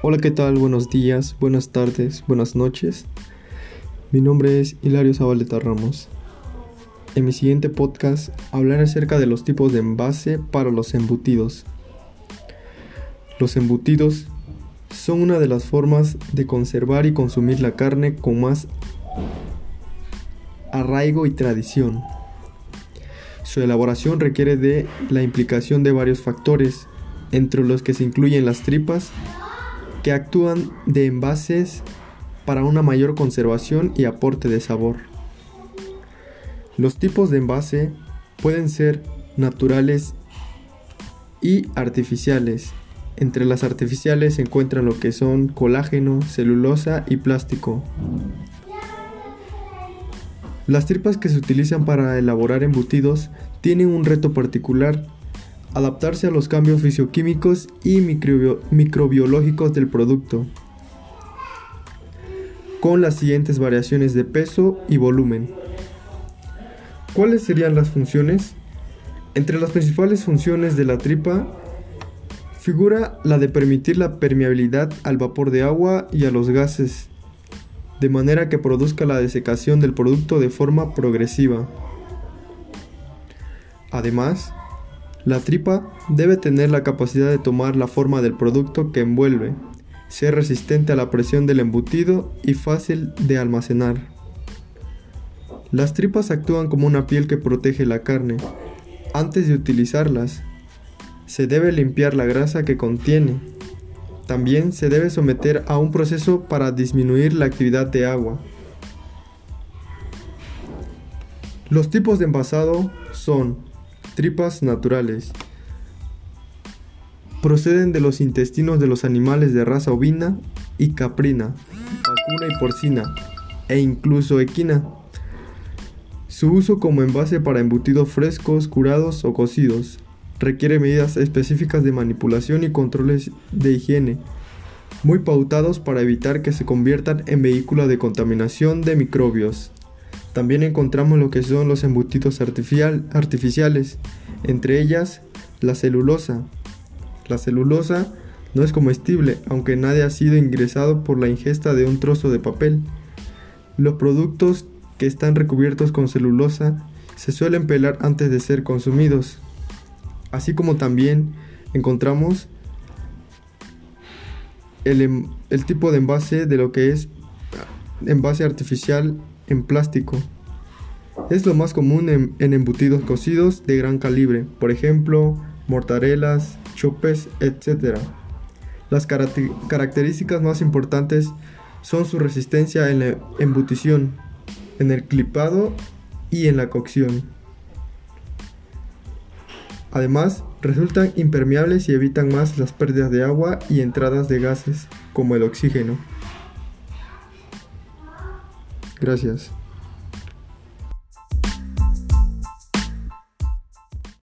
Hola, ¿qué tal? Buenos días, buenas tardes, buenas noches. Mi nombre es Hilario Zabaleta Ramos. En mi siguiente podcast hablaré acerca de los tipos de envase para los embutidos. Los embutidos son una de las formas de conservar y consumir la carne con más arraigo y tradición. Su elaboración requiere de la implicación de varios factores, entre los que se incluyen las tripas, que actúan de envases para una mayor conservación y aporte de sabor. Los tipos de envase pueden ser naturales y artificiales. Entre las artificiales se encuentran lo que son colágeno, celulosa y plástico. Las tripas que se utilizan para elaborar embutidos tienen un reto particular, adaptarse a los cambios fisioquímicos y microbiológicos del producto, con las siguientes variaciones de peso y volumen. ¿Cuáles serían las funciones? Entre las principales funciones de la tripa figura la de permitir la permeabilidad al vapor de agua y a los gases de manera que produzca la desecación del producto de forma progresiva. Además, la tripa debe tener la capacidad de tomar la forma del producto que envuelve, ser resistente a la presión del embutido y fácil de almacenar. Las tripas actúan como una piel que protege la carne. Antes de utilizarlas, se debe limpiar la grasa que contiene también se debe someter a un proceso para disminuir la actividad de agua. Los tipos de envasado son tripas naturales. Proceden de los intestinos de los animales de raza ovina y caprina, vacuna y porcina, e incluso equina. Su uso como envase para embutidos frescos, curados o cocidos requiere medidas específicas de manipulación y controles de higiene, muy pautados para evitar que se conviertan en vehículos de contaminación de microbios. También encontramos lo que son los embutidos artificiales, entre ellas la celulosa. La celulosa no es comestible, aunque nadie ha sido ingresado por la ingesta de un trozo de papel. Los productos que están recubiertos con celulosa se suelen pelar antes de ser consumidos así como también encontramos el, tipo de envase de lo que es envase artificial en plástico. Es lo más común en, embutidos cocidos de gran calibre, por ejemplo, mortarelas, chopes, etc. Las características más importantes son su resistencia en la embutición, en el clipado y en la cocción. Además, resultan impermeables y evitan más las pérdidas de agua y entradas de gases, como el oxígeno. Gracias.